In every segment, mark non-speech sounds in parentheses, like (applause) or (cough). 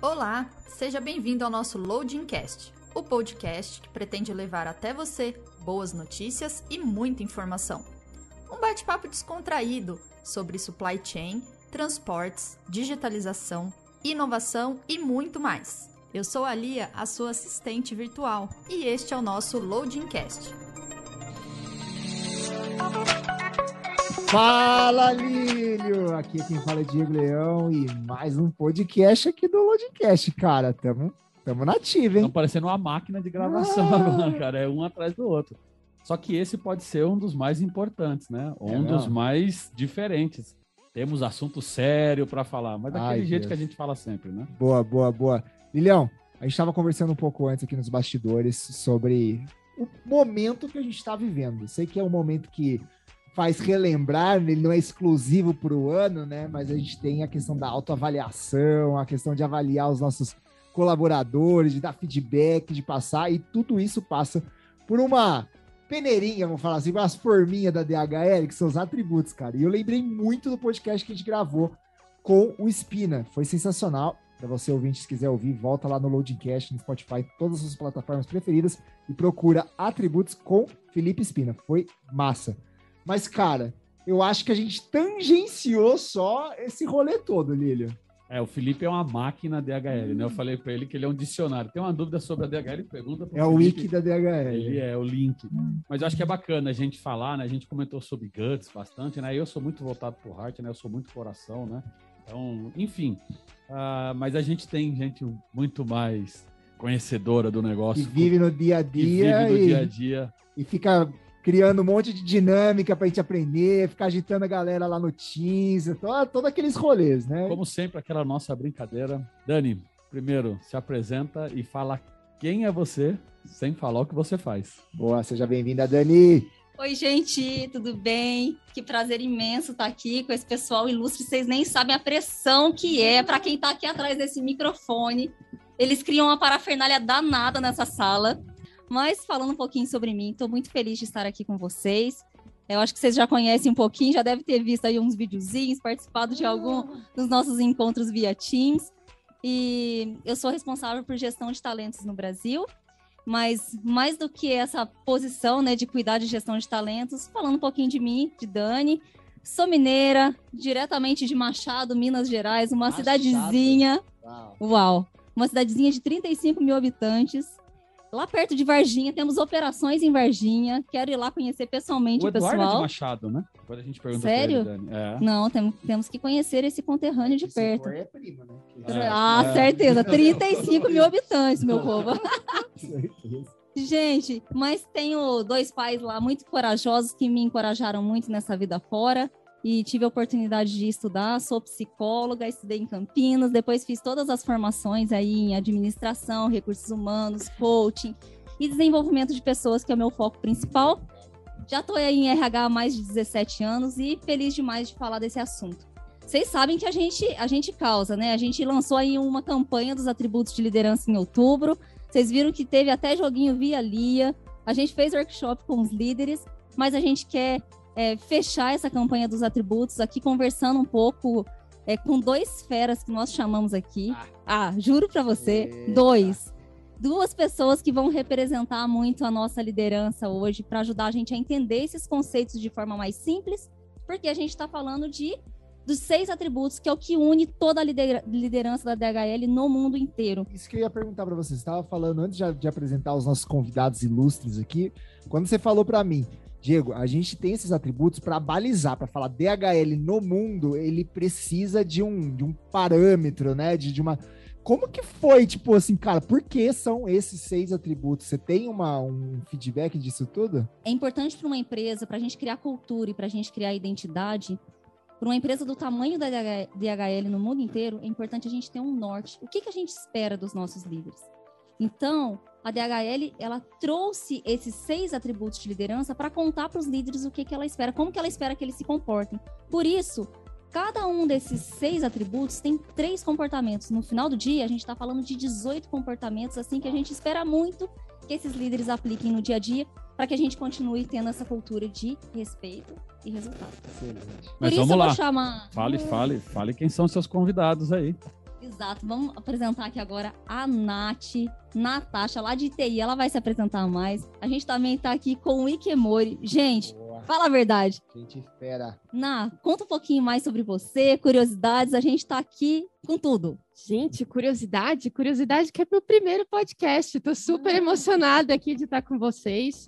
Olá, seja bem-vindo ao nosso Loading Cast, o podcast que pretende levar até você boas notícias e muita informação. Um bate-papo descontraído sobre supply chain, transportes, digitalização, inovação e muito mais. Eu sou a Lia, a sua assistente virtual, e este é o nosso Loading Cast. Fala, Lílio! Aqui quem fala é Diego Leão e mais um podcast aqui do Loadcast, cara. Tamo, tamo nativo, hein? Estão parecendo uma máquina de gravação Ah. agora, cara. É um atrás do outro. Só que esse pode ser um dos mais importantes, né? Um É dos mais diferentes. Temos assunto sério para falar, mas daquele Ai, jeito Deus. que a gente fala sempre, né? Boa, boa, boa. Lilião, a gente tava conversando um pouco antes aqui nos bastidores sobre o momento que a gente tá vivendo. Sei que é um momento que faz relembrar, ele não é exclusivo para o ano, né? Mas a gente tem a questão da autoavaliação, a questão de avaliar os nossos colaboradores, de dar feedback, de passar, e tudo isso passa por uma peneirinha, vamos falar assim, umas forminhas da DHL, que são os atributos, cara. E eu lembrei muito do podcast que a gente gravou com o Spina. Foi sensacional. Para você ouvinte, se quiser ouvir, volta lá no Loadingcast, no Spotify, todas as suas plataformas preferidas e procura atributos com Felipe Spina. Foi massa. Mas, cara, eu acho que a gente tangenciou só esse rolê todo, Lílio. É, o Felipe é uma máquina DHL, né? Eu falei para ele que ele é um dicionário. Tem uma dúvida sobre a DHL? Pergunta pro É o Felipe. wiki da DHL. Ele é o link. Mas eu acho que é bacana a gente falar, né? A gente comentou sobre Guts bastante, né? Eu sou muito voltado pro Heart, né? Eu sou muito coração, né? Então, enfim. Ah, mas a gente tem gente muito mais conhecedora do negócio. Que vive no dia a que vive dia, no e, dia a dia. e fica criando um monte de dinâmica pra gente aprender, ficar agitando a galera lá no Teams, to- todos aqueles rolês, né? Como sempre, aquela nossa brincadeira. Dani, primeiro, se apresenta e fala quem é você, sem falar o que você faz. Boa, seja bem-vinda, Dani. Oi, gente, tudo bem? Que prazer imenso estar aqui com esse pessoal ilustre. Vocês nem sabem a pressão que é para quem está aqui atrás desse microfone. Eles criam uma parafernália danada nessa sala. Mas falando um pouquinho sobre mim, estou muito feliz de estar aqui com vocês. Eu acho que vocês já conhecem um pouquinho, já devem ter visto aí uns videozinhos, participado de algum dos nossos encontros via Teams. E eu sou responsável por gestão de talentos no Brasil. Mas mais do que essa posição né, de cuidar de gestão de talentos, falando um pouquinho de mim, de Dani, sou mineira, diretamente de Machado, Minas Gerais, uma Machado. cidadezinha, Uau. uau, uma cidadezinha de 35 mil habitantes. Lá perto de Varginha, temos operações em Varginha. Quero ir lá conhecer pessoalmente O o, Eduardo é de pessoal. Machado, né? Depois a gente pergunta Sério? pra ele, Dani. É. Não, tem- temos que conhecer esse conterrâneo de Se perto. for, é prima, né? É. Ah, É. certeza. (laughs) 35 mil habitantes, meu povo. (laughs) Certeza. Gente, mas tenho dois pais lá muito corajosos que me encorajaram muito nessa vida fora. E tive a oportunidade de estudar, sou psicóloga, estudei em Campinas, depois fiz todas as formações aí em administração, recursos humanos, coaching e desenvolvimento de pessoas, que é o meu foco principal. Já estou aí em RH há mais de 17 anos e feliz demais de falar desse assunto. Vocês sabem que a gente, a gente causa, né? A gente lançou aí uma campanha dos atributos de liderança em outubro. Vocês viram que teve até joguinho via Lia. A gente fez workshop com os líderes, mas a gente quer é, fechar essa campanha dos atributos aqui, conversando um pouco é, com dois feras que nós chamamos aqui. Ah, juro para você, Eita. dois. Duas pessoas que vão representar muito a nossa liderança hoje para ajudar a gente a entender esses conceitos de forma mais simples, porque a gente está falando de dos seis atributos, que é o que une toda a lidera- liderança da DHL no mundo inteiro. Isso que eu ia perguntar pra você. Você estava falando antes de, de apresentar os nossos convidados ilustres aqui, quando você falou pra mim, Diego, a gente tem esses atributos pra balizar, pra falar DHL no mundo, ele precisa de um, de um parâmetro, né? De, de uma. Como que foi, tipo assim, cara, por que são esses seis atributos? Você tem uma, um feedback disso tudo? É importante para uma empresa, para a gente criar cultura e para a gente criar identidade, para uma empresa do tamanho da DH DHL no mundo inteiro, é importante a gente ter um norte. O que, que a gente espera dos nossos líderes? Então, a DHL, ela trouxe esses seis atributos de liderança para contar para os líderes o que, que ela espera, como que ela espera que eles se comportem. Por isso, cada um desses seis atributos tem três comportamentos. No final do dia, a gente está falando de 18 comportamentos, assim, que a gente espera muito que esses líderes apliquem no dia a dia para que a gente continue tendo essa cultura de respeito e resultado. Excelente. Por Mas isso vamos eu lá. vou chamar. Fale, fale, fale quem são seus convidados aí. Exato. Vamos apresentar aqui agora a Nath, Natasha, lá de TI. Ela vai se apresentar mais. A gente também tá aqui com o Ikemori. Gente, Boa. fala a verdade. Gente fera. Na, conta um pouquinho mais sobre você, curiosidades. A gente tá aqui com tudo. Gente, curiosidade, curiosidade que é meu primeiro podcast. Tô super emocionada aqui de estar com vocês.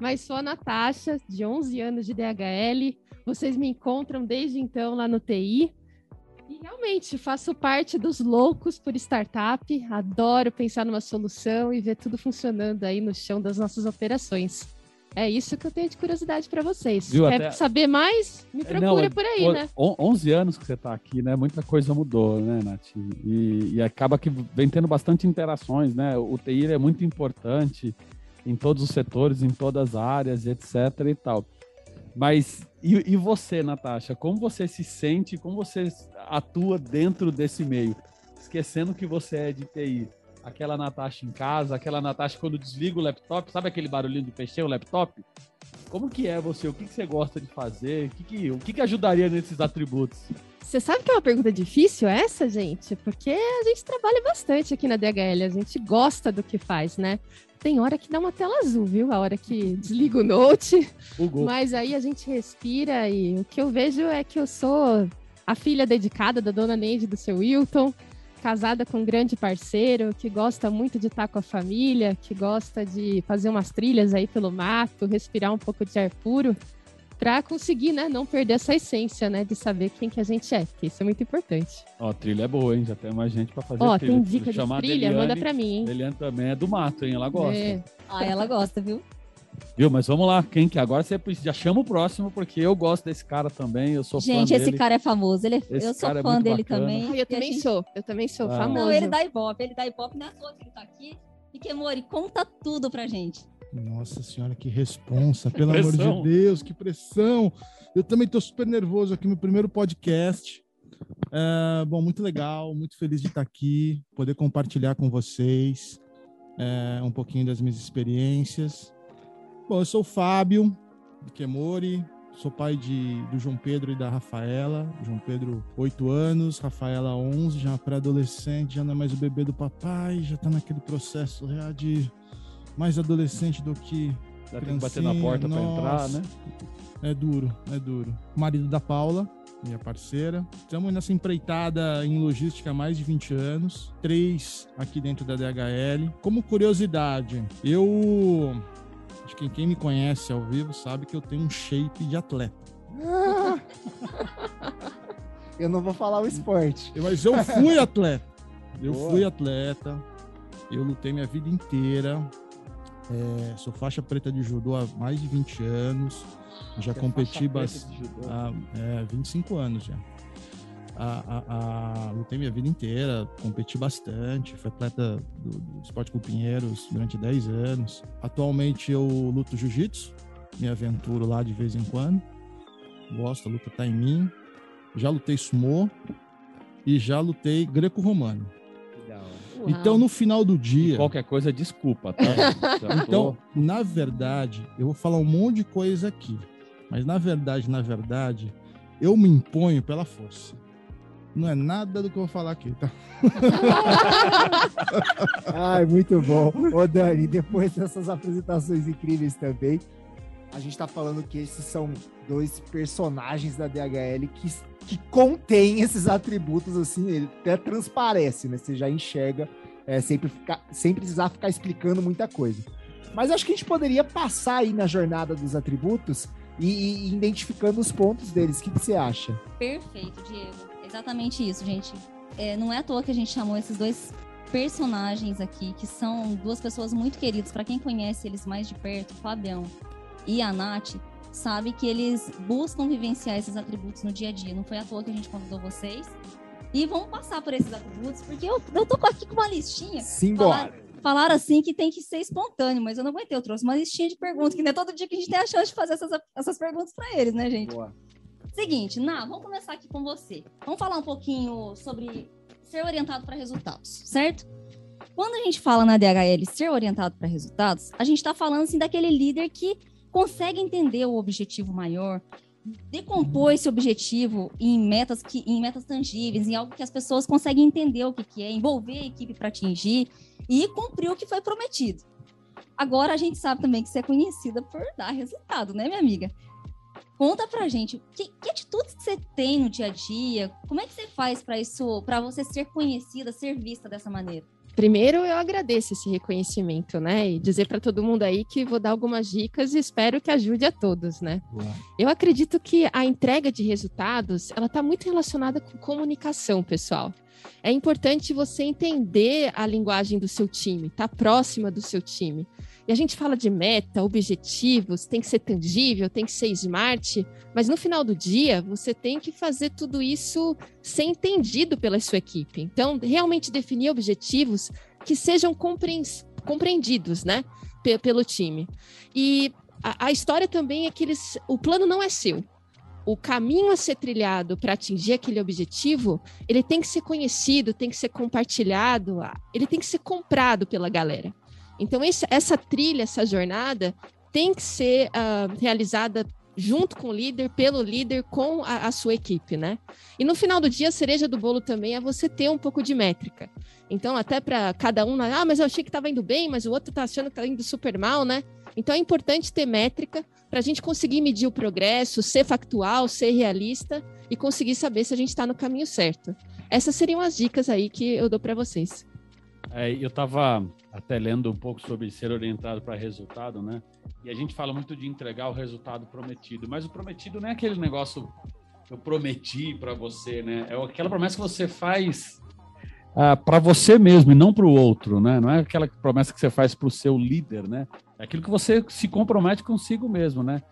Mas sou a Natasha, de 11 anos de DHL. Vocês me encontram desde então lá no TI. E realmente faço parte dos loucos por startup. Adoro pensar numa solução e ver tudo funcionando aí no chão das nossas operações. É isso que eu tenho de curiosidade para vocês. Viu, Quer até- saber mais? Me É, procura não, por aí, o- né? on- 11 anos que você está aqui, né? Muita coisa mudou, né, Nath? E, e acaba que vem tendo bastante interações, né? O TI é muito importante em todos os setores, em todas as áreas, etc e tal. Mas e, e você, Natasha? Como você se sente? Como você atua dentro desse meio? Esquecendo que você é de TI. Aquela Natasha em casa, aquela Natasha quando desliga o laptop, sabe aquele barulhinho de fechar o laptop? Como que é você? O que, que você gosta de fazer? O, que, que, o que, que ajudaria nesses atributos? Você sabe que é uma pergunta difícil essa, gente? Porque a gente trabalha bastante aqui na DHL, a gente gosta do que faz, né? Tem hora que dá uma tela azul, viu? A hora que desliga o note, gol. mas aí a gente respira e o que eu vejo é que eu sou a filha dedicada da dona Neide do seu Wilton, casada com um grande parceiro, que gosta muito de estar com a família, que gosta de fazer umas trilhas aí pelo mato, respirar um pouco de ar puro, para conseguir, né, não perder essa essência, né, de saber quem que a gente é, porque isso é muito importante. Ó, trilha é boa, hein? Já tem mais gente pra fazer Ó, trilha. tem dica de trilha? Deliane. Manda pra mim, hein? Deliane também é do mato, hein? Ela gosta. É. Ah, ela gosta, viu? Viu? Mas vamos lá, quem que agora você já chama o próximo, porque eu gosto desse cara também, eu sou fã Gente, esse dele. cara é famoso. Ele é- Esse eu sou é fã muito dele bacana. também. Ah, eu também gente- sou, eu também sou Ah. famoso. Não, ele dá ibope, ele dá ibope, não é à toa que ele tá aqui. E que, Mori, conta tudo pra gente. Nossa senhora, que responsa, pelo amor de Deus, que pressão. Eu também tô super nervoso aqui, meu primeiro podcast. É, bom, muito legal, muito feliz de estar aqui, poder compartilhar com vocês é, um pouquinho das minhas experiências. Bom, eu sou o Fábio Kemori, sou pai de, do João Pedro e da Rafaela. João Pedro, 8 anos, Rafaela, 11, já pré-adolescente, já não é mais o bebê do papai, já tá naquele processo já de mais adolescente do que Já tem que bater na porta pra entrar, né? é duro, é duro. Marido da Paula, minha parceira. Estamos nessa empreitada em logística há mais de 20 anos. Três aqui dentro da DHL. Como curiosidade, eu. Acho que quem me conhece ao vivo sabe que eu tenho um shape de atleta. (laughs) Eu não vou falar o esporte. Mas eu fui (laughs) atleta. Eu Boa. fui atleta. Eu lutei minha vida inteira. É, sou faixa preta de judô há mais de 20 anos. Já competi bastante. há é, 25 anos já. A, a- a- lutei minha vida inteira, competi bastante, fui atleta do, do Esporte Clube Pinheiros durante 10 anos. Atualmente eu luto jiu-jitsu, me aventuro lá de vez em quando. Gosto, a luta tá em mim. Já lutei sumô e já lutei greco-romano. Uau. Então no final do dia, Qualquer coisa, desculpa, tá? (laughs) Então, na verdade, eu vou falar um monte de coisa aqui, mas na verdade, na verdade, eu me imponho pela força. Não é nada do que eu vou falar aqui, tá? (laughs) Ai, muito bom. Ô, Dani, depois dessas apresentações incríveis também, a gente tá falando que esses são dois personagens da DHL que, que contêm esses atributos, assim, ele até transparece, né? Você já enxerga é, sempre, ficar, sem precisar ficar explicando muita coisa. Mas acho que a gente poderia passar aí na jornada dos atributos e, e identificando os pontos deles. O que, que você acha? Perfeito, Diego. Exatamente isso, gente. É, não é à toa que a gente chamou esses dois personagens aqui, que são duas pessoas muito queridas. Para quem conhece eles mais de perto, o Fabião e a Nath, sabe que eles buscam vivenciar esses atributos no dia a dia. Não foi à toa que a gente convidou vocês. E vamos passar por esses atributos, porque eu, eu tô aqui com uma listinha. Simbora! Falaram assim que tem que ser espontâneo, mas eu não aguentei. Eu trouxe uma listinha de perguntas, que não é todo dia que a gente tem a chance de fazer essas, essas perguntas para eles, né, gente? Boa. Seguinte, Ná, vamos começar aqui com você. Vamos falar um pouquinho sobre ser orientado para resultados, certo? Quando a gente fala na DHL ser orientado para resultados, a gente está falando assim daquele líder que consegue entender o objetivo maior, decompor esse objetivo em metas que em metas tangíveis, em algo que as pessoas conseguem entender o que, que é, envolver a equipe para atingir e cumprir o que foi prometido. Agora a gente sabe também que você é conhecida por dar resultado, né, minha amiga? Conta pra gente, que, que atitudes que você tem no dia a dia? Como é que você faz para isso, para você ser conhecida, ser vista dessa maneira? Primeiro, eu agradeço esse reconhecimento, né? E dizer para todo mundo aí que vou dar algumas dicas e espero que ajude a todos, né? Eu acredito que a entrega de resultados, ela está muito relacionada com comunicação, pessoal. É importante você entender a linguagem do seu time, estar tá próxima do seu time. E a gente fala de meta, objetivos, tem que ser tangível, tem que ser smart, mas no final do dia você tem que fazer tudo isso ser entendido pela sua equipe. Então, realmente definir objetivos que sejam compreendidos, né, pelo time. E a, a história também é que eles, o plano não é seu o caminho a ser trilhado para atingir aquele objetivo, ele tem que ser conhecido, tem que ser compartilhado, ele tem que ser comprado pela galera. Então, esse, essa trilha, essa jornada, tem que ser uh, realizada junto com o líder, pelo líder, com a, a, sua equipe, né? E no final do dia, a cereja do bolo também é você ter um pouco de métrica. Então, até para cada um, ah, mas eu achei que estava indo bem, mas o outro está achando que está indo super mal, né? Então, é importante ter métrica para a gente conseguir medir o progresso, ser factual, ser realista e conseguir saber se a gente está no caminho certo. Essas seriam as dicas aí que eu dou para vocês. É, eu estava até lendo um pouco sobre ser orientado para resultado, né? E a gente fala muito de entregar o resultado prometido, mas o prometido não é aquele negócio eu prometi para você, né? É aquela promessa que você faz ah, para você mesmo e não para o outro, né? Não é aquela promessa que você faz para o seu líder, né? É aquilo que você se compromete consigo mesmo, né?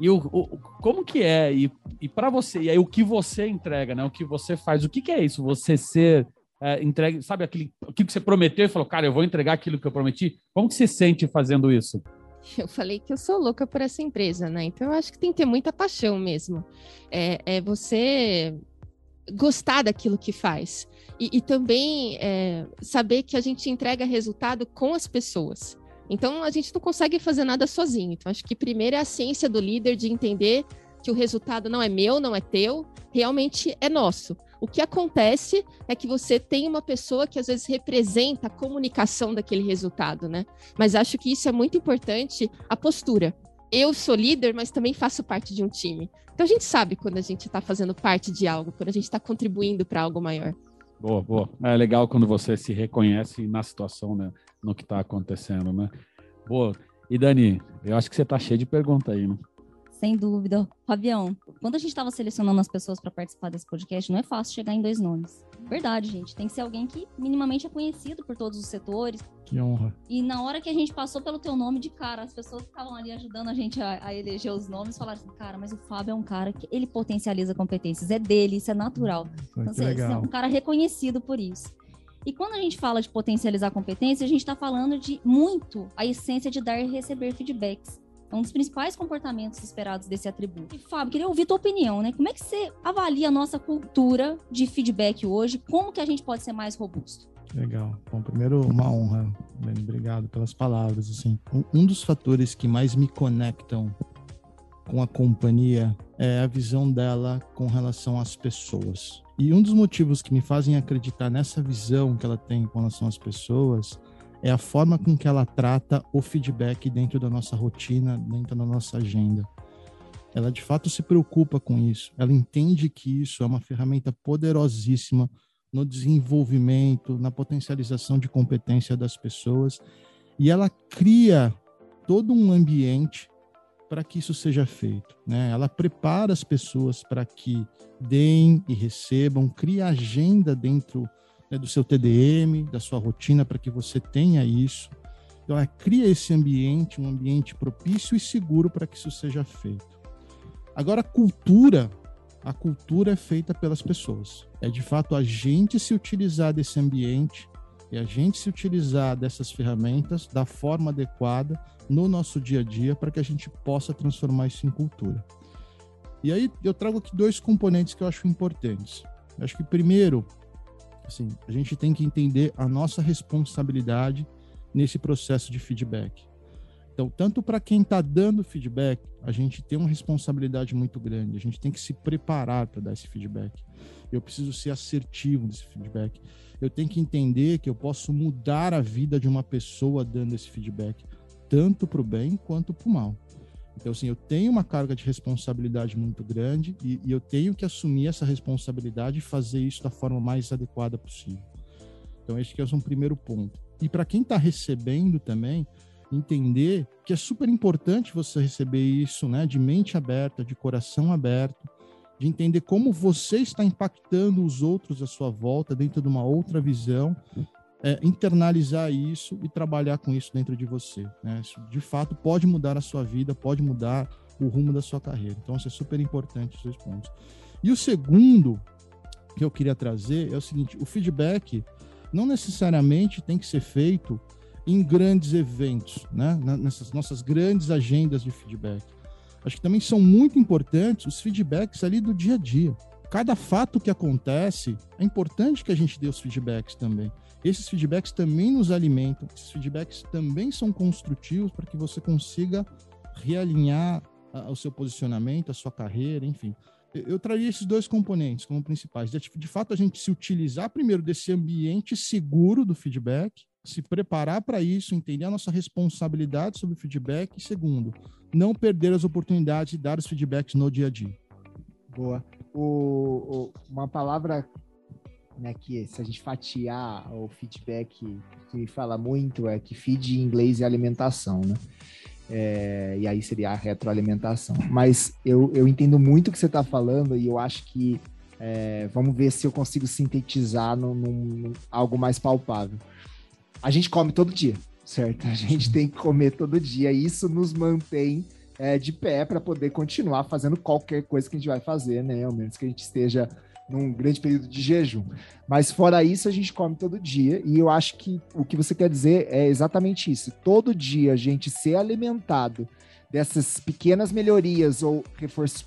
E o, o como que é e, e para você e aí o que você entrega, né? O que você faz? O que, que é isso? Você ser é, entregue, sabe aquele, aquilo que você prometeu e falou, cara, eu vou entregar aquilo que eu prometi? Como que você sente fazendo isso? Eu falei que eu sou louca por essa empresa, né? Então eu acho que tem que ter muita paixão mesmo. É, é você gostar daquilo que faz. E, e também é, saber que a gente entrega resultado com as pessoas. Então a gente não consegue fazer nada sozinho. Então acho que primeiro é a ciência do líder de entender que o resultado não é meu, não é teu, realmente é nosso. O que acontece é que você tem uma pessoa que às vezes representa a comunicação daquele resultado, né? Mas acho que isso é muito importante, a postura. Eu sou líder, mas também faço parte de um time. Então a gente sabe quando a gente está fazendo parte de algo, quando a gente está contribuindo para algo maior. Boa, boa. É legal quando você se reconhece na situação, né? No que está acontecendo, né? Boa. E Dani, eu acho que você está cheio de perguntas aí, né? Sem dúvida. Fabião, quando a gente estava selecionando as pessoas para participar desse podcast, não é fácil chegar em dois nomes. Verdade, gente. Tem que ser alguém que minimamente é conhecido por todos os setores. Que honra. E na hora que a gente passou pelo teu nome de cara, as pessoas que estavam ali ajudando a gente a, a, eleger os nomes falaram assim: cara, mas o Fábio é um cara que ele potencializa competências. É dele, isso é natural. Foi, então, você, você é um cara reconhecido por isso. E quando a gente fala de potencializar competência, a gente está falando de muito a essência de dar e receber feedbacks. É um dos principais comportamentos esperados desse atributo. E, Fábio, queria ouvir tua opinião, né? Como é que você avalia a nossa cultura de feedback hoje? Como que a gente pode ser mais robusto? Legal. Bom, primeiro, uma honra, Beni, obrigado pelas palavras. Assim, um dos fatores que mais me conectam com a companhia é a visão dela com relação às pessoas. E um dos motivos que me fazem acreditar nessa visão que ela tem com relação às pessoas é a forma com que ela trata o feedback dentro da nossa rotina, dentro da nossa agenda. Ela de fato se preocupa com isso. Ela entende que isso é uma ferramenta poderosíssima no desenvolvimento, na potencialização de competência das pessoas, e ela cria todo um ambiente para que isso seja feito. Né? Ela prepara as pessoas para que deem e recebam, cria agenda dentro né, do seu TDM, da sua rotina, para que você tenha isso. Então, é, cria esse ambiente, um ambiente propício e seguro para que isso seja feito. Agora, cultura, a cultura é feita pelas pessoas. É de fato a gente se utilizar desse ambiente e a gente se utilizar dessas ferramentas da forma adequada no nosso dia a dia para que a gente possa transformar isso em cultura. E aí eu trago aqui dois componentes que eu acho importantes. Eu acho que primeiro Assim, a gente tem que entender a nossa responsabilidade nesse processo de feedback. Então, tanto para quem está dando feedback, a gente tem uma responsabilidade muito grande. A gente tem que se preparar para dar esse feedback. Eu preciso ser assertivo nesse feedback. Eu tenho que entender que eu posso mudar a vida de uma pessoa dando esse feedback, tanto para o bem quanto para o mal. Então, assim, eu tenho uma carga de responsabilidade muito grande e, e eu tenho que assumir essa responsabilidade e fazer isso da forma mais adequada possível. Então, esse que é um primeiro ponto. E para quem está recebendo também, entender que é super importante você receber isso, né, de mente aberta, de coração aberto, de entender como você está impactando os outros à sua volta dentro de uma outra visão, é, internalizar isso e trabalhar com isso dentro de você. Né? Isso, de fato, pode mudar a sua vida, pode mudar o rumo da sua carreira. Então, isso é super importante, esses pontos. E o segundo que eu queria trazer é o seguinte: o feedback não necessariamente tem que ser feito em grandes eventos, né? nessas nossas grandes agendas de feedback. Acho que também são muito importantes os feedbacks ali do dia a dia. Cada fato que acontece, é importante que a gente dê os feedbacks também. Esses feedbacks também nos alimentam, esses feedbacks também são construtivos para que você consiga realinhar o seu posicionamento, a sua carreira, enfim. Eu traria esses dois componentes como principais. De, de fato, a gente se utilizar primeiro desse ambiente seguro do feedback, se preparar para isso, entender a nossa responsabilidade sobre o feedback. E segundo, não perder as oportunidades de dar os feedbacks no dia a dia. Boa. O, o, uma palavra né, que se a gente fatiar o feedback que fala muito é que feed em inglês é alimentação, né? É, e aí seria a retroalimentação. Mas eu, eu entendo muito o que você está falando e eu acho que é, vamos ver se eu consigo sintetizar num, num, algo mais palpável. A gente come todo dia, certo? A gente tem que comer todo dia e isso nos mantém é, de pé para poder continuar fazendo qualquer coisa que a gente vai fazer, né? Ao menos que a gente esteja num grande período de jejum. Mas fora isso, a gente come todo dia, e eu acho que o que você quer dizer é exatamente isso. Todo dia a gente ser alimentado dessas pequenas melhorias ou reforços,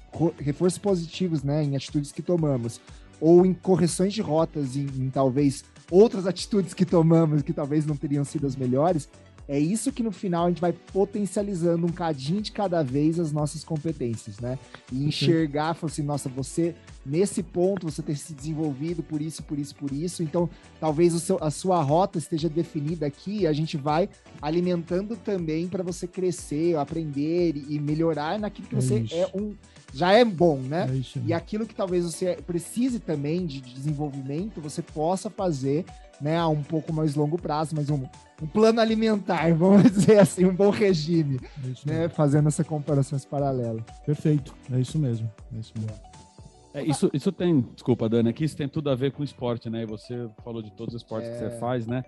positivos, né, em atitudes que tomamos, ou em correções de rotas, em, em talvez outras atitudes que tomamos que talvez não teriam sido as melhores, é isso que no final a gente vai potencializando um cadinho de cada vez as nossas competências, né? E enxergar, falar assim, nossa, você nesse ponto você ter se desenvolvido por isso, por isso, por isso. Então, talvez seu, a sua rota esteja definida aqui e a gente vai alimentando também para você crescer, aprender e melhorar naquilo que é você isso. é um já é bom, né? É e aquilo que talvez você precise também de desenvolvimento, você possa fazer né, a um pouco mais longo prazo, mas um, um plano alimentar, (laughs) vamos dizer assim, um bom regime, é né, fazendo essa comparações paralelas. Perfeito, é isso mesmo. É isso mesmo. É, isso, isso tem, desculpa, Dani, aqui isso tem tudo a ver com esporte, né? E você falou de todos os esportes é... que você é. faz, né?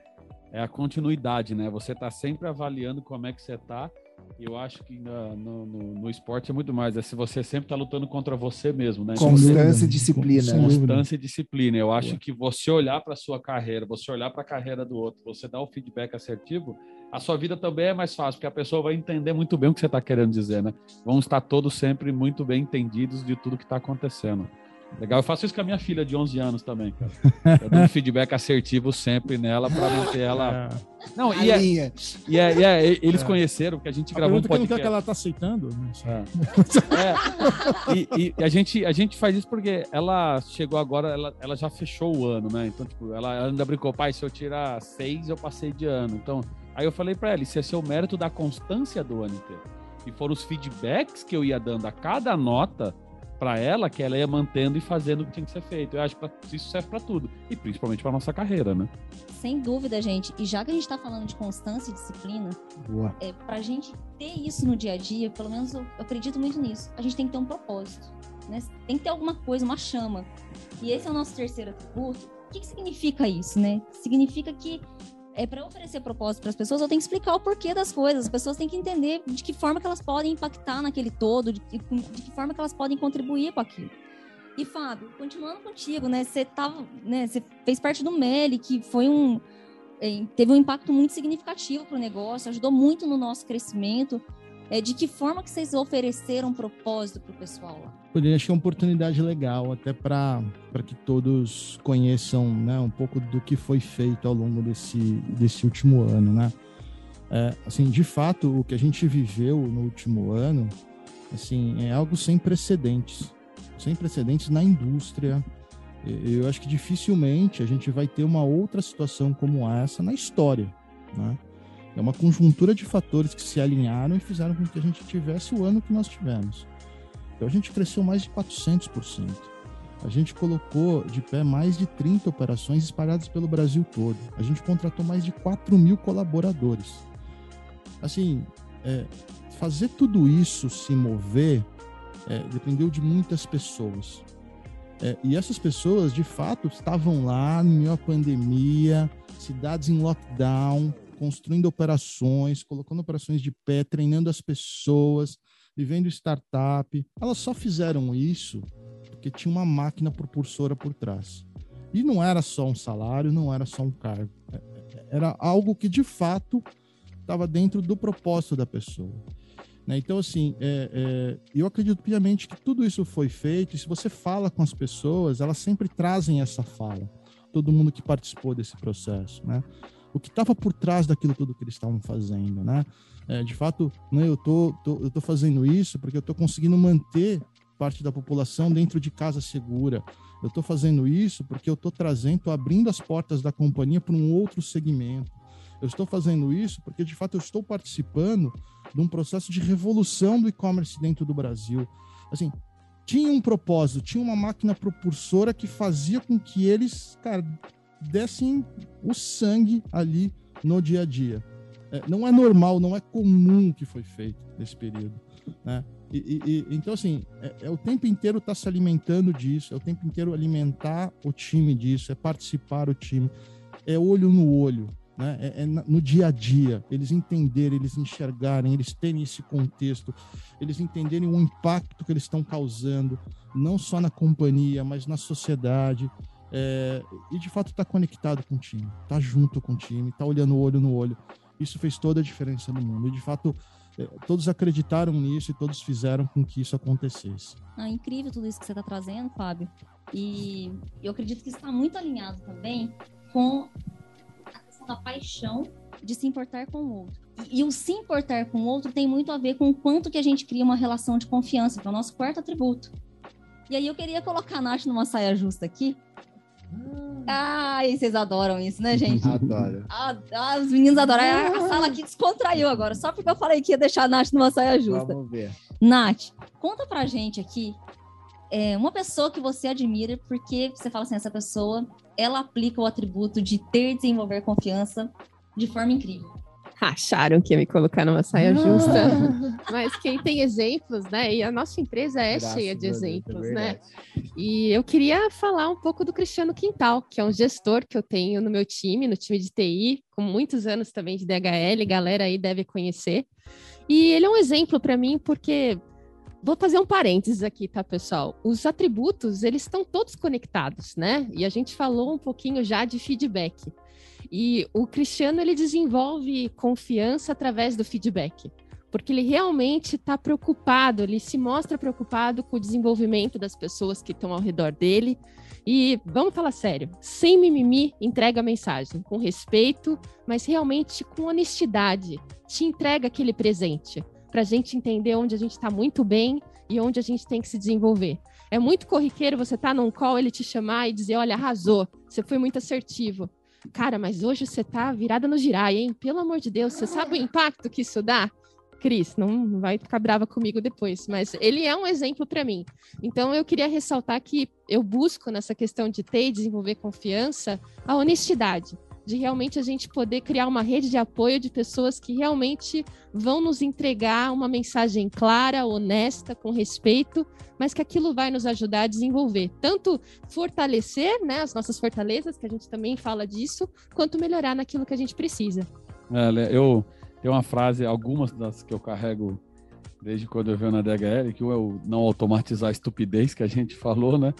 É a continuidade, né? Você tá sempre avaliando como é que você tá e eu acho que no, no, no, esporte é muito mais. É se você sempre está lutando contra você mesmo, né? Constância e disciplina. Constância e disciplina. Eu acho que você olhar para a sua carreira, você olhar para a carreira do outro, você dar o feedback assertivo, a sua vida também é mais fácil, porque a pessoa vai entender muito bem o que você está querendo dizer, né? Vamos estar todos sempre muito bem entendidos de tudo que está acontecendo. Legal, eu faço isso com a minha filha de 11 anos também, cara. (laughs) Eu dou um feedback assertivo sempre nela para manter ela. É. Não, e é, e, é, e, é, eles é. conheceram, porque a gente a gravou um podcast. Que, que ela tá aceitando. É. é. E, e, a, gente, a gente faz isso porque ela chegou agora, ela, ela já fechou o ano, né? Então, tipo, ela ainda brincou, pai, se eu tirar seis, eu passei de ano. Então, aí eu falei para ela, isso é seu mérito da constância do ano inteiro. E foram os feedbacks que eu ia dando a cada nota para ela que ela ia mantendo e fazendo o que tinha que ser feito. Eu acho que isso serve para tudo e principalmente para nossa carreira, né? Sem dúvida, gente. E já que a gente está falando de constância e disciplina, Boa. é para a gente ter isso no dia a dia, pelo menos eu acredito muito nisso. A gente tem que ter um propósito, né? Tem que ter alguma coisa, uma chama. E esse é o nosso terceiro atributo. O que, que significa isso, né? Significa que é para oferecer propósito para as pessoas, eu tenho que explicar o porquê das coisas. As pessoas têm que entender de que forma que elas podem impactar naquele todo, de que, de que forma que elas podem contribuir com aquilo. E Fábio, continuando contigo, né? Você tava, né? Você fez parte do Meli, que foi um é, teve um impacto muito significativo para o negócio, ajudou muito no nosso crescimento. É, de que forma que vocês ofereceram propósito para o pessoal lá? Que é uma oportunidade legal, até para que todos conheçam né, um pouco do que foi feito ao longo desse, desse último ano, né? É, assim, de fato, o que a gente viveu no último ano, assim, é algo sem precedentes, sem precedentes na indústria. Eu acho que dificilmente a gente vai ter uma outra situação como essa na história, né? É uma conjuntura de fatores que se alinharam e fizeram com que a gente tivesse o ano que nós tivemos. Então a gente cresceu mais de 400%. A gente colocou de pé mais de 30 operações espalhadas pelo Brasil todo. A gente contratou mais de 4 mil colaboradores. Assim, é, fazer tudo isso se mover é, dependeu de muitas pessoas. É, e essas pessoas, de fato, estavam lá no meio da pandemia, cidades em lockdown, construindo operações, colocando operações de pé, treinando as pessoas, vivendo startup. Elas só fizeram isso porque tinha uma máquina propulsora por trás. E não era só um salário, não era só um cargo. É, é, era algo que de fato estava dentro do propósito da pessoa. Né? Então, assim, é, é, eu acredito piamente que tudo isso foi feito, e se você fala com as pessoas, elas sempre trazem essa fala. Todo mundo que participou desse processo, né? O que estava por trás daquilo tudo que eles estavam fazendo, né? É, de fato, né, eu tô, tô, eu tô fazendo isso porque eu tô conseguindo manter parte da população dentro de casa segura. Eu estou fazendo isso porque eu estou trazendo, tô abrindo as portas da companhia para um outro segmento. Eu estou fazendo isso porque, de fato, eu estou participando de um processo de revolução do e-commerce dentro do Brasil. Assim, tinha um propósito, tinha uma máquina propulsora que fazia com que eles, cara, dessem o sangue ali no dia a dia. É, não é normal, não é comum que foi feito nesse período. Né? E, e, então, assim, é, é, o tempo inteiro estar tá se alimentando disso, é o tempo inteiro alimentar o time disso, é participar o time, é olho no olho, né? É, é no dia a dia, eles entenderem, eles enxergarem, eles terem esse contexto, eles entenderem o impacto que eles estão causando, não só na companhia, mas na sociedade. É, e de fato está conectado com o time, está junto com o time, está olhando o olho no olho. Isso fez toda a diferença no mundo. E de fato, é, todos acreditaram nisso e todos fizeram com que isso acontecesse. Ah, incrível tudo isso que você está trazendo, Fábio. E eu acredito que está muito alinhado também com a questão da paixão de se importar com o outro. E, e, o se importar com o outro tem muito a ver com o quanto que a gente cria uma relação de confiança, que é o nosso quarto atributo. E aí eu queria colocar a Nath numa saia justa aqui, Ai, vocês adoram isso, né, gente? (laughs) Adoro. Ah, ah, os meninos adoram. A sala aqui descontraiu agora, só porque eu falei que ia deixar a Nath numa saia justa. Vamos ver. Nath, conta pra gente aqui é, uma pessoa que você admira, porque você fala assim, essa pessoa, ela aplica o atributo de ter e desenvolver confiança de forma incrível (laughs) acharam que ia me colocar numa saia justa. (laughs) Mas quem tem exemplos, né? E a nossa empresa é Graças cheia de exemplos, é né? E eu queria falar um pouco do Cristiano Quintal, que é um gestor que eu tenho no meu time, no time de TI, com muitos anos também de DHL, galera aí deve conhecer. E ele é um exemplo para mim porque Vou fazer um parênteses aqui, tá, pessoal? Os atributos, eles estão todos conectados, né? E a gente falou um pouquinho já de feedback. E o Cristiano ele desenvolve confiança através do feedback, porque ele realmente está preocupado, ele se mostra preocupado com o desenvolvimento das pessoas que estão ao redor dele. E vamos falar sério, sem mimimi, entrega a mensagem, com respeito, mas realmente com honestidade. Te entrega aquele presente, para a gente entender onde a gente está muito bem e onde a gente tem que se desenvolver. É muito corriqueiro você estar tá num call, ele te chamar e dizer: olha, arrasou, você foi muito assertivo. Cara, mas hoje você tá virada no girai, hein? Pelo amor de Deus, você sabe o impacto que isso dá? Cris, não vai ficar brava comigo depois, mas ele é um exemplo para mim. Então eu queria ressaltar que eu busco nessa questão de ter e desenvolver confiança a honestidade de realmente a gente poder criar uma rede de apoio de pessoas que realmente vão nos entregar uma mensagem clara, honesta, com respeito, mas que aquilo vai nos ajudar a desenvolver, tanto fortalecer né, as nossas fortalezas, que a gente também fala disso, quanto melhorar naquilo que a gente precisa. É, eu tenho uma frase, algumas das que eu carrego desde quando eu venho na DHL, que um é o não automatizar a estupidez que a gente (laughs) falou, né?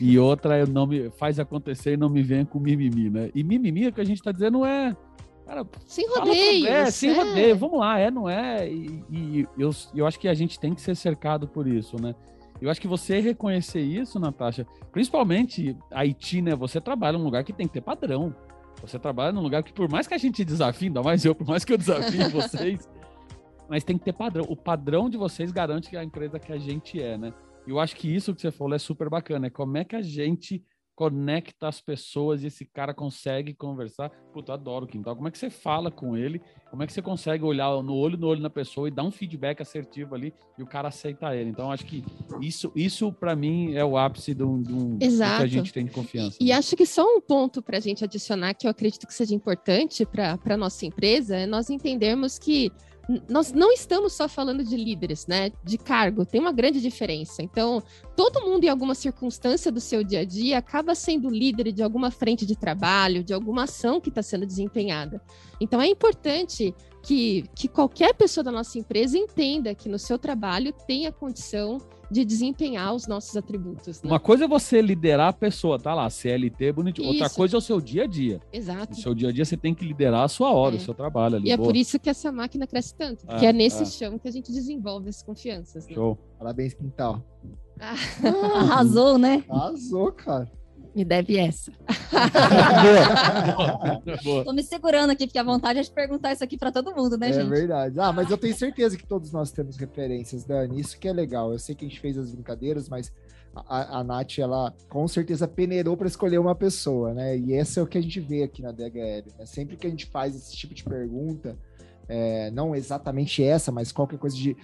E outra é não me faz acontecer e não me venha com mimimi, né? E mimimi é que a gente está dizendo é Cara, sem rodeio. É, sem é. rodeio, vamos lá, é, não é? E, e, eu, eu acho que a gente tem que ser cercado por isso, né? Eu acho que você reconhecer isso, Natasha, principalmente Haiti, né? Você trabalha num lugar que tem que ter padrão. Você trabalha num lugar que, por mais que a gente desafie, ainda mais eu, por mais que eu desafie (laughs) vocês, mas tem que ter padrão. O padrão de vocês garante que é a empresa que a gente é, né? E eu acho que isso que você falou é super bacana. É como é que a gente conecta as pessoas e esse cara consegue conversar. Puta, adoro o Quintal. Como é que você fala com ele? Como é que você consegue olhar no olho no olho na pessoa e dar um feedback assertivo ali e o cara aceita ele? Então, acho que isso, isso para mim, é o ápice do, do, do, que a gente tem de confiança. E, e acho que só um ponto para a gente adicionar que eu acredito que seja importante para a nossa empresa é nós entendermos que nós não estamos só falando de líderes, né? De cargo, tem uma grande diferença. Então, todo mundo, em alguma circunstância do seu dia a dia, acaba sendo líder de alguma frente de trabalho, de alguma ação que está sendo desempenhada. Então, é importante que, que qualquer pessoa da nossa empresa entenda que no seu trabalho tem a condição de desempenhar os nossos atributos. Né? Uma coisa é você liderar a pessoa, tá lá, CLT, bonitinho. Isso. Outra coisa é o seu dia a dia. Exato. No seu dia a dia você tem que liderar a sua hora, é. o seu trabalho ali. E é boa. é por isso que essa máquina cresce tanto, porque é, é nesse é. chão que a gente desenvolve as confianças. Né? Show. Parabéns, Quintal. Ah. (laughs) Arrasou, né? Arrasou, cara. Me deve essa. boa. Tô me segurando aqui, porque a vontade é de perguntar isso aqui para todo mundo, né, é gente? É verdade. Ah, mas eu tenho certeza que todos nós temos referências, Dani. Isso que é legal. Eu sei que a gente fez as brincadeiras, mas a, a Nath, ela com certeza peneirou para escolher uma pessoa, né? E esse é o que a gente vê aqui na DHL. Né? Sempre que a gente faz esse tipo de pergunta, é, não exatamente essa, mas qualquer coisa de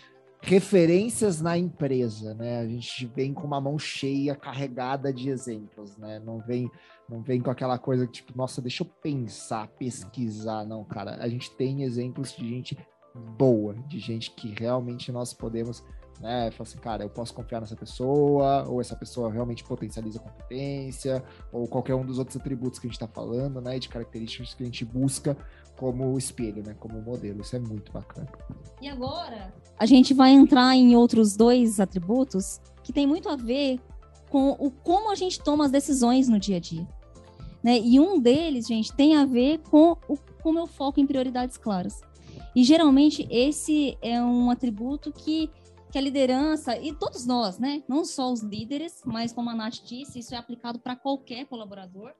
referências na empresa, né? A gente vem com uma mão cheia, carregada de exemplos, né? Não vem, não vem com aquela coisa tipo, nossa, deixa eu pensar, pesquisar, não, cara. A gente tem exemplos de gente boa, de gente que realmente nós podemos, né? Falar assim, cara, eu posso confiar nessa pessoa, ou essa pessoa realmente potencializa a competência, ou qualquer um dos outros atributos que a gente está falando, né? De características que a gente busca como espelho, né? Como modelo. Isso é muito bacana. E agora, a gente vai entrar em outros dois atributos que tem muito a ver com o como a gente toma as decisões no dia a dia. Né? E um deles, gente, tem a ver com o com o meu foco em prioridades claras. E geralmente esse é um atributo que, que a liderança, e todos nós, né? Não só os líderes, mas como a Nath disse, isso é aplicado para qualquer colaborador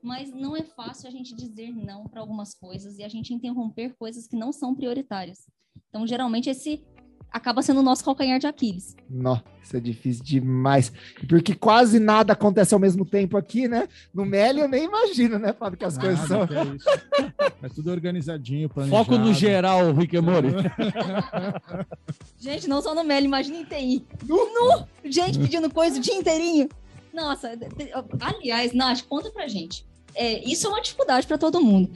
mas não é fácil a gente dizer não para algumas coisas e a gente interromper coisas que não são prioritárias. Então, geralmente, esse acaba sendo o nosso calcanhar de Aquiles. Nossa, isso é difícil demais. Porque quase nada acontece ao mesmo tempo aqui, né? No Meli eu nem imagino, né, Fábio, que as nada coisas são. É, é, tudo organizadinho, planejado. Foco no geral, Rick Mori. (laughs) gente, não só no Meli, imagina em TI. Nu! Gente pedindo coisa o dia inteirinho. Nossa, aliás, Nath, conta pra gente é, isso é uma dificuldade para todo mundo.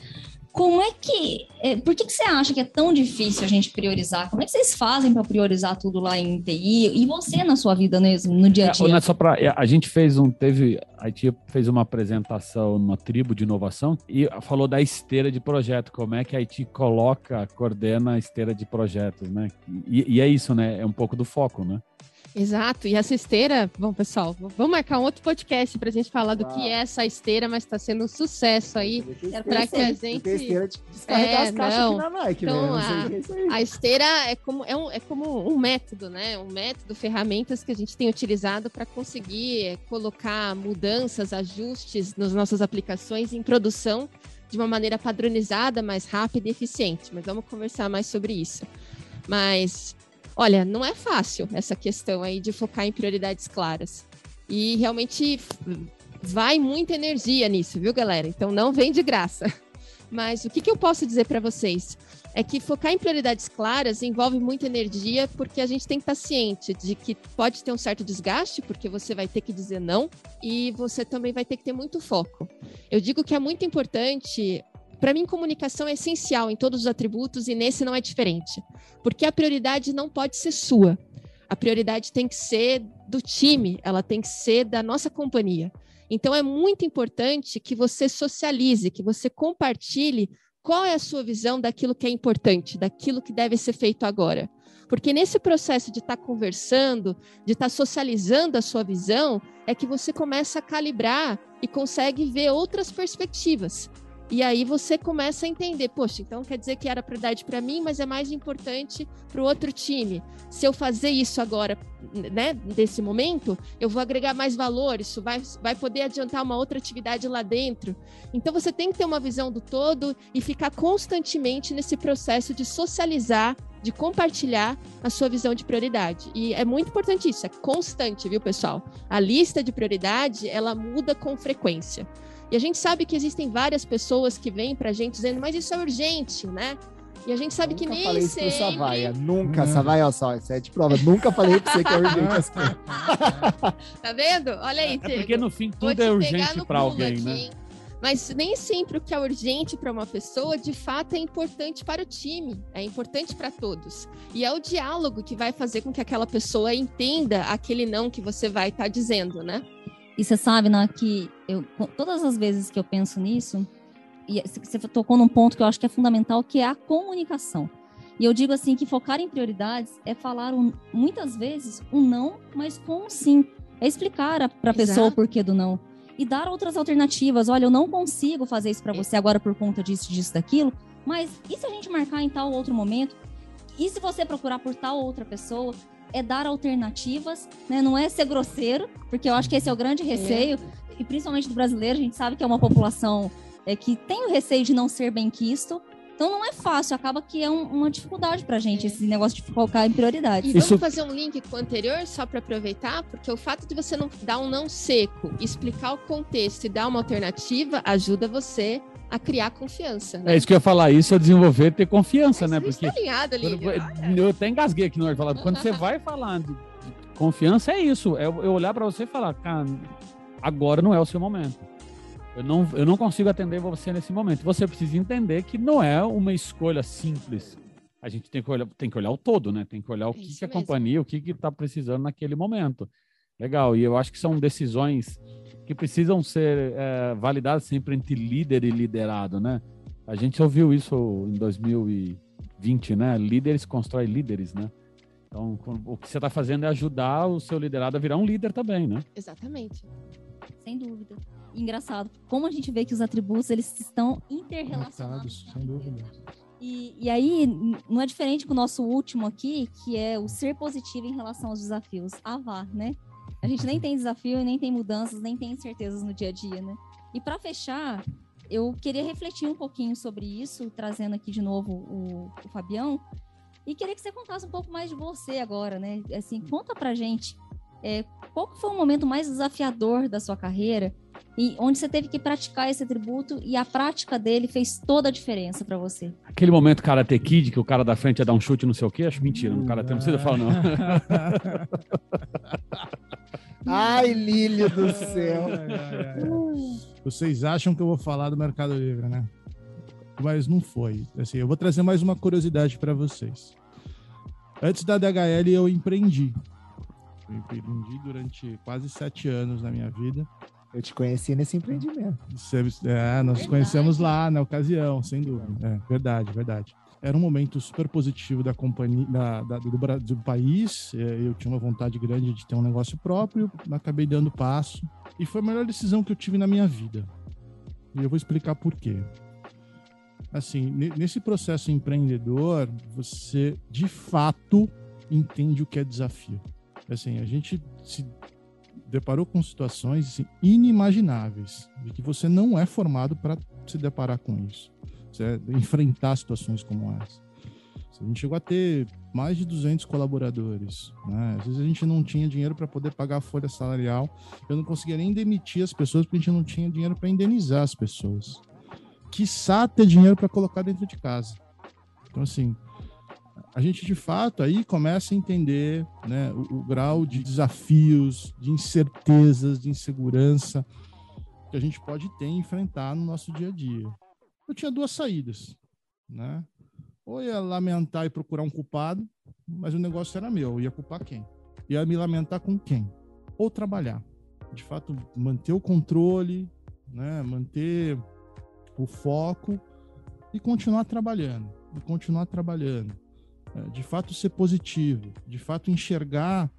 Como é que. É, por que, que você acha que é tão difícil a gente priorizar? Como é que vocês fazem para priorizar tudo lá em TI? E você na sua vida mesmo, no dia a é, dia? É, só pra, a gente fez um. Teve. A gente fez uma apresentação numa tribo de inovação e falou da esteira de projeto, como é que a IT coloca, coordena a esteira de projetos, né? E, e é isso, né? É um pouco do foco, né? Exato, e essa esteira, bom, pessoal, vamos marcar um outro podcast para a gente falar do que é essa esteira, mas está sendo um sucesso aí para que a gente. esteira de descarregar é, as caixas não. aqui na Nike, então, a, a esteira é como, é, um, é como um método, né? Um método, ferramentas que a gente tem utilizado para conseguir colocar mudanças, ajustes nas nossas aplicações em produção de uma maneira padronizada, mais rápida e eficiente. Mas vamos conversar mais sobre isso. Mas Olha, não é fácil essa questão aí de focar em prioridades claras. E realmente vai muita energia nisso, viu, galera? Então não vem de graça. (laughs) Mas o que, que eu posso dizer para vocês? É que focar em prioridades claras envolve muita energia, porque a gente tem que estar ciente de que pode ter um certo desgaste, porque você vai ter que dizer não, e você também vai ter que ter muito foco. Eu digo que é muito importante para mim, comunicação é essencial em todos os atributos e nesse não é diferente. Porque a prioridade não pode ser sua. A prioridade tem que ser do time, ela tem que ser da nossa companhia. Então, é muito importante que você socialize, que você compartilhe qual é a sua visão daquilo que é importante, daquilo que deve ser feito agora. Porque nesse processo de estar tá conversando, de estar tá socializando a sua visão, é que você começa a calibrar e consegue ver outras perspectivas. E aí você começa a entender, poxa, então quer dizer que era prioridade para mim, mas é mais importante para o outro time. Se eu fazer isso agora, né, nesse momento, eu vou agregar mais valor, isso vai, vai poder adiantar uma outra atividade lá dentro. Então você tem que ter uma visão do todo e ficar constantemente nesse processo de socializar, de compartilhar a sua visão de prioridade. E é muito importante isso, é constante, viu, pessoal? A lista de prioridade, ela muda com frequência. E a gente sabe que existem várias pessoas que vêm pra gente dizendo, mas isso é urgente, né? E a gente sabe nunca que nem falei sempre... isso pro Savaia. Nunca, Savaia, olha só, isso é de prova. Nunca falei pra você que é urgente as coisas. (laughs) Tá vendo? Olha aí, É porque Diego. no fim tudo é urgente para alguém, aqui, né? Mas nem sempre o que é urgente para uma pessoa, de fato, é importante para o time, é importante para todos. E é o diálogo que vai fazer com que aquela pessoa entenda aquele não que você vai estar dizendo, né? E você sabe, né, que eu, todas as vezes que eu penso nisso, e você tocou num ponto que eu acho que é fundamental, que é a comunicação. E eu digo assim que focar em prioridades é falar um, muitas vezes um não, mas com um sim. É explicar para a pessoa o porquê do não. E dar outras alternativas. Olha, eu não consigo fazer isso para você agora por conta disso, disso, daquilo. Mas e se a gente marcar em tal outro momento? E se você procurar por tal outra pessoa? É dar alternativas, né? Não é ser grosseiro, porque eu acho que esse é o grande receio, e principalmente do brasileiro, a gente sabe que é uma população é, que tem o receio de não ser bem quisto. Então não é fácil, acaba que é um- uma dificuldade pra gente, É. esse negócio de focar em prioridades. E Isso- vamos fazer um link com o anterior, só para aproveitar, porque o fato de você não dar um não seco, explicar o contexto e dar uma alternativa, ajuda você a criar confiança. Né? É isso que eu ia falar, isso é desenvolver, ter confiança, né? Você Porque alinhado, quando- eu até engasguei aqui na hora de falar. Quando você vai falar de, de confiança, é isso. É eu olhar para você e falar, cara, agora não é o seu momento. Eu não, eu não consigo atender você nesse momento. Você precisa entender que não é uma escolha simples. A gente tem que olhar, tem que olhar o todo, né? Tem que olhar o É que, que a mesmo. companhia, o que está precisando naquele momento. Legal. E eu acho que são decisões que precisam ser eh, validadas sempre entre líder e liderado, né? A gente ouviu isso em 2020, né? Líderes constroem líderes, né? Então, o que você está fazendo é ajudar o seu liderado a virar um líder também, né? Exatamente. Sem dúvida. Engraçado, como a gente vê que os atributos eles estão interrelacionados. Sem dúvida. E, e aí, não é diferente com o nosso último aqui, que é o ser positivo em relação aos desafios. Vá, né? A gente nem tem desafio, nem tem mudanças, nem tem incertezas no dia a dia, né? E para fechar, eu queria refletir um pouquinho sobre isso, trazendo aqui de novo o, o Fabião, e queria que você contasse um pouco mais de você agora, né? Assim, conta pra gente é, qual que foi o momento mais desafiador da sua carreira e onde você teve que praticar esse atributo e a prática dele fez toda a diferença para você. Aquele momento Karate Kid, que o cara da frente ia dar um chute, não sei o quê, acho mentira. No Karate não precisa falar, não. (laughs) Ai, Lílio do céu. Ai, ai, ai. Vocês acham que eu vou falar do Mercado Livre, né? Mas não foi. Assim, eu vou trazer mais uma curiosidade para vocês. Antes da DHL, eu empreendi. Eu empreendi durante quase sete anos na minha vida. Eu te conheci nesse empreendimento. Você- É, nós Verdade. conhecemos lá na ocasião, sem dúvida. É, verdade, verdade. Era um momento super positivo da companhia, da, da- do, do país. É, Eu tinha uma vontade grande de ter um negócio próprio, acabei dando passo. E foi a melhor decisão que eu tive na minha vida. E eu vou explicar por quê. Assim, ne- nesse processo empreendedor, você de fato entende o que é desafio. Assim, a gente se deparou com situações assim, inimagináveis, de que você não é formado para se deparar com isso, você enfrentar situações como essa. A gente chegou a ter mais de 200 colaboradores, né? Às vezes a gente não tinha dinheiro para poder pagar a folha salarial, eu não conseguia nem demitir as pessoas porque a gente não tinha dinheiro para indenizar as pessoas. Quiçá ter dinheiro para colocar dentro de casa. Então, assim, a gente de fato aí começa a entender né, o, o grau de desafios, de incertezas, de insegurança que a gente pode ter e enfrentar no nosso dia a dia. Eu tinha duas saídas, né? Ou ia lamentar e procurar um culpado, mas o negócio era meu, eu ia culpar quem? Ia me lamentar com quem? Ou trabalhar. De fato, manter o controle, né? manter o foco e continuar trabalhando, e continuar trabalhando é, de fato ser positivo, de fato enxergar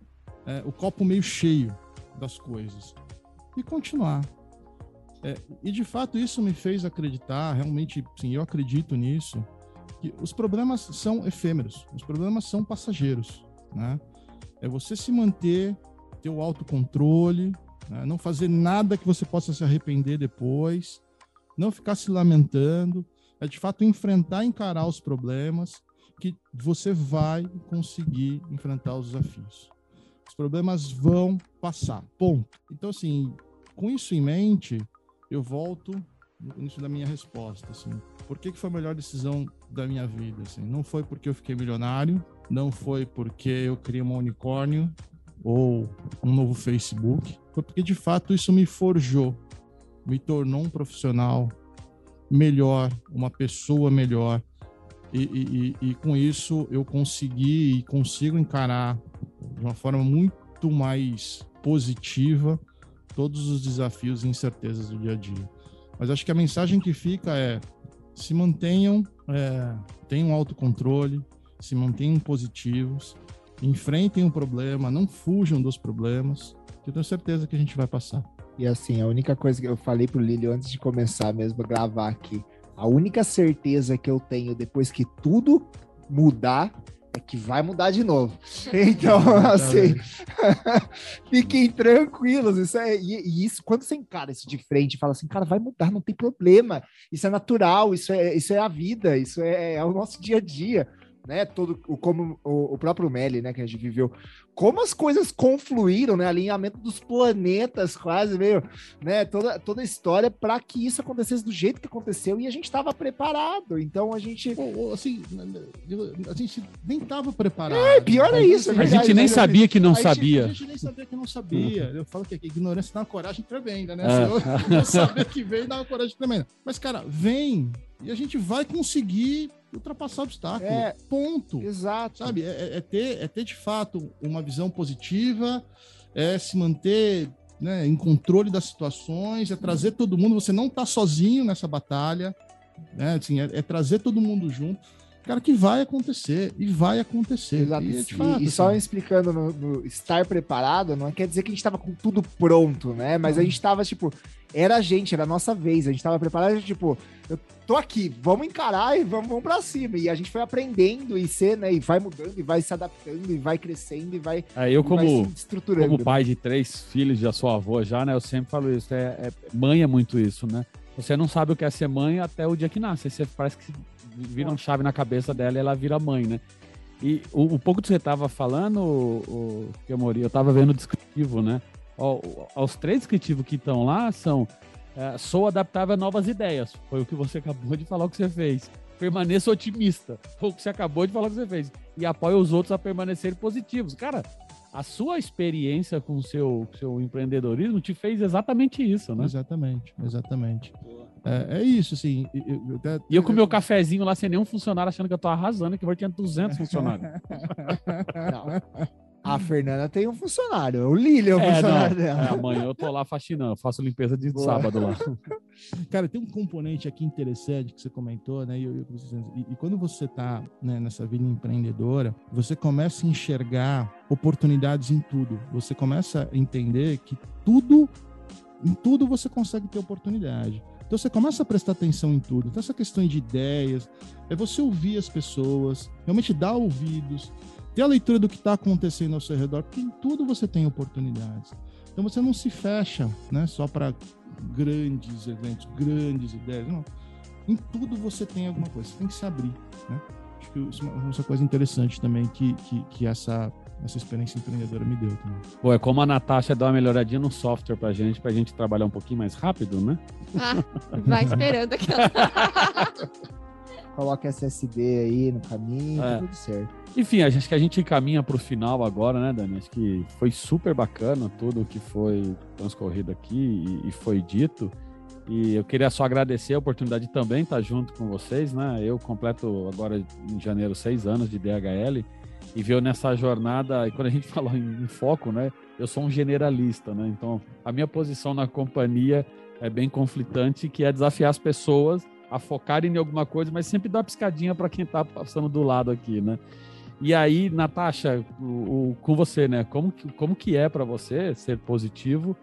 é, o copo meio cheio das coisas e continuar. É, e de fato isso me fez acreditar, realmente, sim, eu acredito nisso, que os problemas são efêmeros, os problemas são passageiros, né? É você se manter, ter o autocontrole, né? não fazer nada que você possa se arrepender depois, não ficar se lamentando, é de fato enfrentar, encarar os problemas, que você vai conseguir enfrentar os desafios. Os problemas vão passar, ponto. Então, assim, com isso em mente, eu volto no início da minha resposta, assim. Por que, que foi a melhor decisão da minha vida, assim? Não foi porque eu fiquei milionário, não foi porque eu criei um unicórnio ou um novo Facebook, foi porque de fato isso me forjou, me tornou um profissional melhor, uma pessoa melhor. E, e, e, com isso eu consegui e consigo encarar de uma forma muito mais positiva todos os desafios e incertezas do dia a dia. Mas acho que a mensagem que fica é se mantenham, é, tenham autocontrole, se mantenham positivos, enfrentem o problema, não fujam dos problemas, que eu tenho certeza que a gente vai passar. E assim, a única coisa que eu falei pro Lílio antes de começar mesmo a gravar aqui, a única certeza que eu tenho depois que tudo mudar é que vai mudar de novo. Então, (laughs) assim, (laughs) fiquem tranquilos. Isso é, e, e, isso, quando você encara isso de frente e fala assim, cara, vai mudar, não tem problema. Isso é natural, isso é, isso é a vida, isso é, é o nosso dia a dia né? Todo o como o, o próprio Meli, né, que a gente viveu, como as coisas confluíram, né? Alinhamento dos planetas, quase meio, né? Toda, toda a história para que isso acontecesse do jeito que aconteceu e a gente estava preparado. Então a gente, assim, a gente nem estava preparado. É, pior é isso. a gente nem sabia que não sabia. A gente nem sabia que não sabia. Eu falo que a ignorância dá uma coragem tremenda, né? É. Não saber que vem dá uma coragem tremenda. Mas cara, vem e a gente vai conseguir ultrapassar obstáculo. É, ponto. Exato. Sabe? É, é, ter, é ter de fato uma visão positiva, é se manter né, em controle das situações, é trazer todo mundo. Você não está sozinho nessa batalha, né? Assim, é, é trazer todo mundo junto cara, que vai acontecer e vai acontecer. Exato. E, fato, e, e assim. só explicando no, no, estar preparado, não quer dizer que a gente estava com tudo pronto, né? Mas a gente estava tipo, era a gente, era a nossa vez, a gente estava preparado, tipo, eu tô aqui, vamos encarar e vamos, vamos pra cima. E a gente foi aprendendo e ser, né? E vai mudando, e vai se adaptando, e vai crescendo, e vai. É, eu, como, como pai de três filhos, já sou avô já, né? Eu sempre falo isso. É, é, mãe é muito isso, né? Você não sabe o que é ser mãe até o dia que nasce. Você parece que vira uma chave na cabeça dela e ela vira mãe, né? E o, o pouco que você tava falando, o, o que eu eu tava vendo o descritivo, né? Ó, os três descritivos que estão lá são é, sou adaptável a novas ideias. Foi o que você (laughs) acabou de falar o que você fez. Permaneça otimista. Foi o que você acabou de falar que você fez. E apoie os outros a permanecerem positivos. Cara, a sua experiência com o seu, seu empreendedorismo te fez exatamente isso, né? Exatamente, exatamente. É, é isso, assim. Eu, eu, eu, e eu com meu cafezinho lá sem nenhum funcionário achando que eu tô arrasando, que eu tinha 200 funcionários. (laughs) Não. A Fernanda tem um funcionário, o Lilian é o é, funcionário não. dela. É, amanhã eu tô lá faxinando, faço limpeza de Boa. sábado lá. (laughs) Cara, tem um componente aqui interessante que você comentou, né? E, e, e quando você tá né, nessa vida empreendedora, você começa a enxergar oportunidades em tudo. Você começa a entender que tudo, em tudo você consegue ter oportunidade. Então você começa a prestar atenção em tudo. Então essa questão de ideias, é você ouvir as pessoas, realmente dar ouvidos, ter a leitura do que está acontecendo ao seu redor, porque em tudo você tem oportunidades. Então você não se fecha, né, só para grandes eventos, grandes ideias, não. Em tudo você tem alguma coisa, você tem que se abrir, né? Acho que isso é uma coisa interessante também que, que, que essa essa experiência empreendedora me deu também. Pô, é como a Natasha dá uma melhoradinha no software pra gente, pra gente trabalhar um pouquinho mais rápido, né? Ah, vai esperando aquela. (laughs) Coloca SSD aí no caminho, é. tudo certo. Enfim, acho que a gente caminha para o final agora, né, Dani? Acho que foi super bacana tudo que foi transcorrido aqui e, e foi dito. E eu queria só agradecer a oportunidade de também estar junto com vocês, né? Eu completo agora em janeiro seis anos de DHL e veio nessa jornada, e quando a gente (laughs) falou em, em, foco, né? Eu sou um generalista, né? Então, a minha posição na companhia é bem conflitante, que é desafiar as pessoas a focarem em alguma coisa, mas sempre dar uma piscadinha para quem está passando do lado aqui, né? E aí, Natasha, o, o, com você, né? Como, como que é para você ser positivo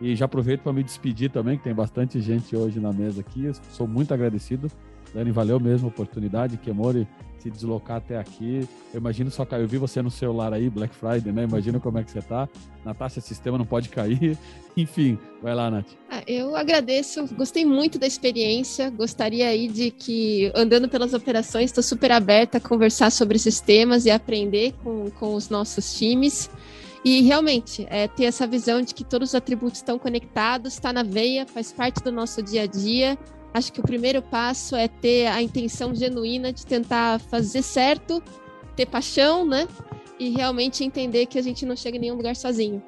E já aproveito para me despedir também, que tem bastante gente hoje na mesa aqui. Sou muito agradecido. Dani, valeu mesmo a oportunidade. Kemori, se deslocar até aqui. Eu imagino só cair. Eu vi você no celular aí, Black Friday, né? Imagina como é que você tá. Natasha, sistema não pode cair. (laughs) Enfim, vai lá, Nath. Ah, eu agradeço, gostei muito da experiência. Gostaria aí de que, andando pelas operações, estou super aberta a conversar sobre esses temas e aprender com, com os nossos times. E realmente, é, ter essa visão de que todos os atributos estão conectados, está na veia, faz parte do nosso dia a dia. Acho que o primeiro passo é ter a intenção genuína de tentar fazer certo, ter paixão, né? E realmente entender que a gente não chega em nenhum lugar sozinho.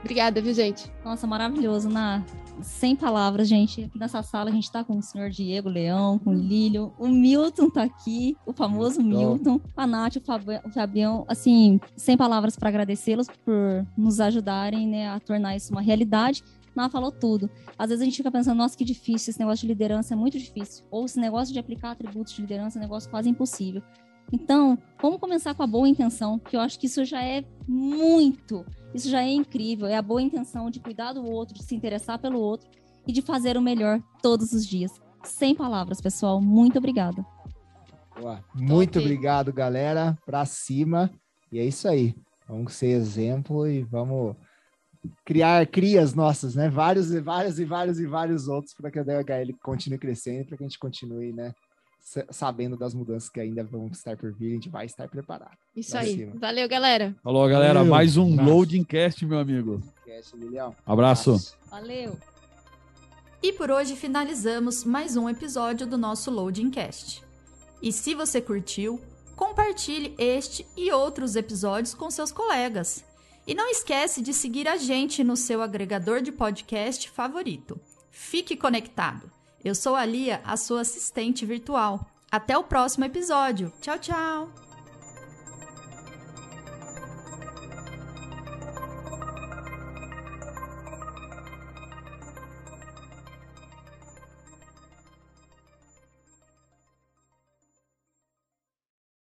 Obrigada, viu, gente? Nossa, maravilhoso, na sem palavras, gente. Aqui nessa sala a gente tá com o senhor Diego Leão, com o Lílio, o Milton tá aqui, o famoso Milton, a Nath, o Fabião, assim, sem palavras para agradecê-los por nos ajudarem, né, a tornar isso uma realidade. Ná falou tudo. Às vezes a gente fica pensando, nossa, que difícil, esse negócio de liderança é muito difícil. Ou esse negócio de aplicar atributos de liderança é um negócio quase impossível. Então, vamos começar com a boa intenção, que eu acho que isso já é muito, isso já é incrível. É a boa intenção de cuidar do outro, de se interessar pelo outro e de fazer o melhor todos os dias. Sem palavras, pessoal. Muito obrigada. Boa. Muito obrigado, galera. Pra cima. E é isso aí. Vamos ser exemplo e vamos criar crias nossas, né? Vários e vários e vários e vários outros para que a DHL continue crescendo, para que a gente continue, né? Sabendo das mudanças que ainda vão estar por vir, a gente vai estar preparado. Isso aí. Cima. Valeu, galera. Falou, galera. Valeu. Mais um Abraço. Loading Cast, meu amigo. Cast, Abraço. Abraço. Valeu. E por hoje finalizamos mais um episódio do nosso Loading Cast. E se você curtiu, compartilhe este e outros episódios com seus colegas. E não esquece de seguir a gente no seu agregador de podcast favorito. Fique conectado. Eu sou a Lia, a sua assistente virtual. Até o próximo episódio. Tchau, tchau!